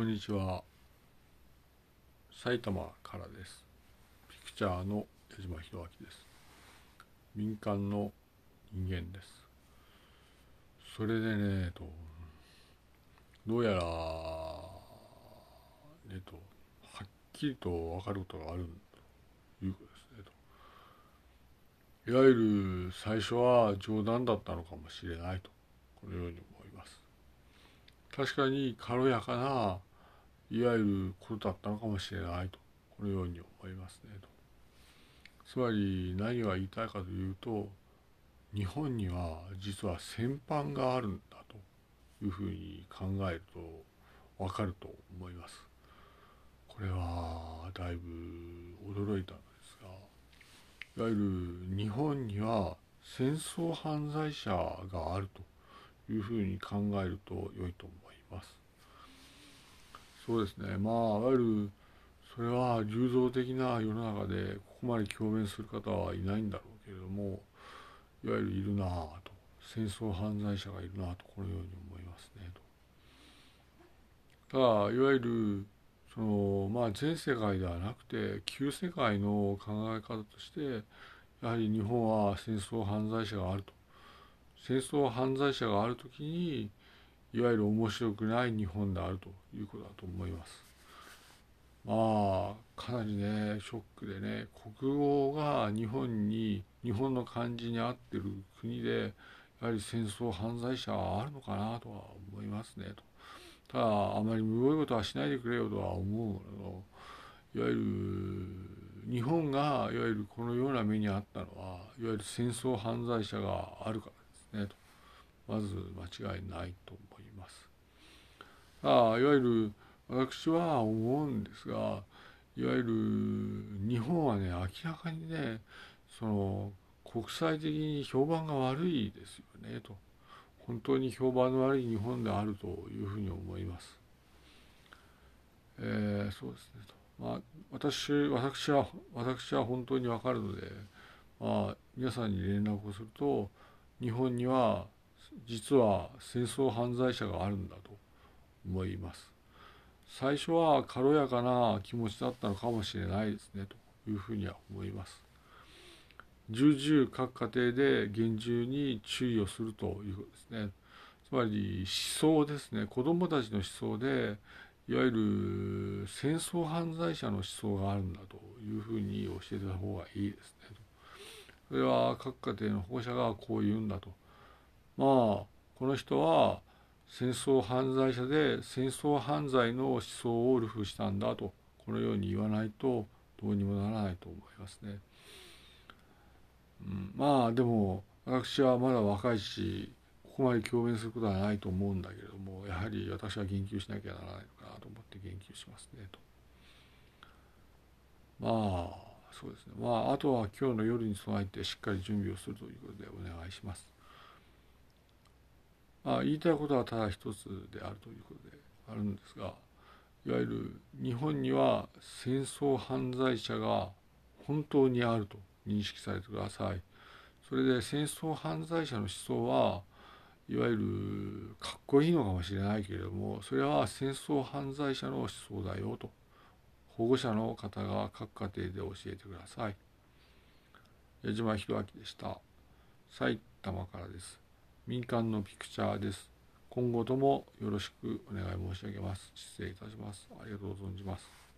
こんにちは。埼玉からです。ピクチャーの矢島博明です。民間の人間です。それでねとどうやらねとはっきりと分かることがあるということです。ねといわゆる最初は冗談だったのかもしれないとこのように思います。確かに軽やかないわゆることだったのかもしれないとこのように思いますねと。つまり何が言いたいかというと日本には実は戦犯があるんだというふうに考えるとわかると思います。これはだいぶ驚いたのですがいわゆる日本には戦争犯罪者があるというふうに考えると良いと思います。そうですねまあいわゆるそれは流動的な世の中でここまで共鳴する方はいないんだろうけれどもいわゆるいるなぁと戦争犯罪者がいるなとこのように思いますねと。ただいわゆるそのまあ全世界ではなくて旧世界の考え方としてやはり日本は戦争犯罪者があると戦争犯罪者がある時にいわゆる面白くない日本であるということだと思います。まあかなりねショックでね国語が日本に日本の漢字に合ってる国でやはり戦争犯罪者はあるのかなとは思いますねと。ただあまりむごいことはしないでくれよとは思うのいわゆる日本がいわゆるこのような目にあったのはいわゆる戦争犯罪者があるからですねとまず間違いないと思います。あいわゆる私は思うんですがいわゆる日本はね明らかにねその国際的に評判が悪いですよねと本当に評判の悪い日本であるというふうに思います。えー、そうですねとまあ私私は私は本当に分かるので、まあ、皆さんに連絡をすると日本には実は戦争犯罪者があるんだと思います。最初は軽やかな気持ちだったのかもしれないですねというふうには思います。重々各家庭で厳重に注意をするということですね。つまり思想ですね子どもたちの思想でいわゆる戦争犯罪者の思想があるんだというふうに教えた方がいいですね。それは各家庭の保護者がこう言うんだと。まあこの人は戦争犯罪者で戦争犯罪の思想をルフしたんだとこのように言わないとどうにもならないと思いますね。うん、まあでも私はまだ若いしここまで共鳴することはないと思うんだけれどもやはり私は言及しなきゃならないのかなと思って言及しますねと。まあそうですねまああとは今日の夜に備えてしっかり準備をするということでお願いします。あ、言いたいことはただ一つであるということであるんですがいわゆる日本には戦争犯罪者が本当にあると認識されてください。それで戦争犯罪者の思想はいわゆるかっこいいのかもしれないけれどもそれは戦争犯罪者の思想だよと保護者の方が各家庭で教えてください。矢島弘明でした。埼玉からです。民間のピクチャーです。今後ともよろしくお願い申し上げます。失礼いたします。ありがとう存じます。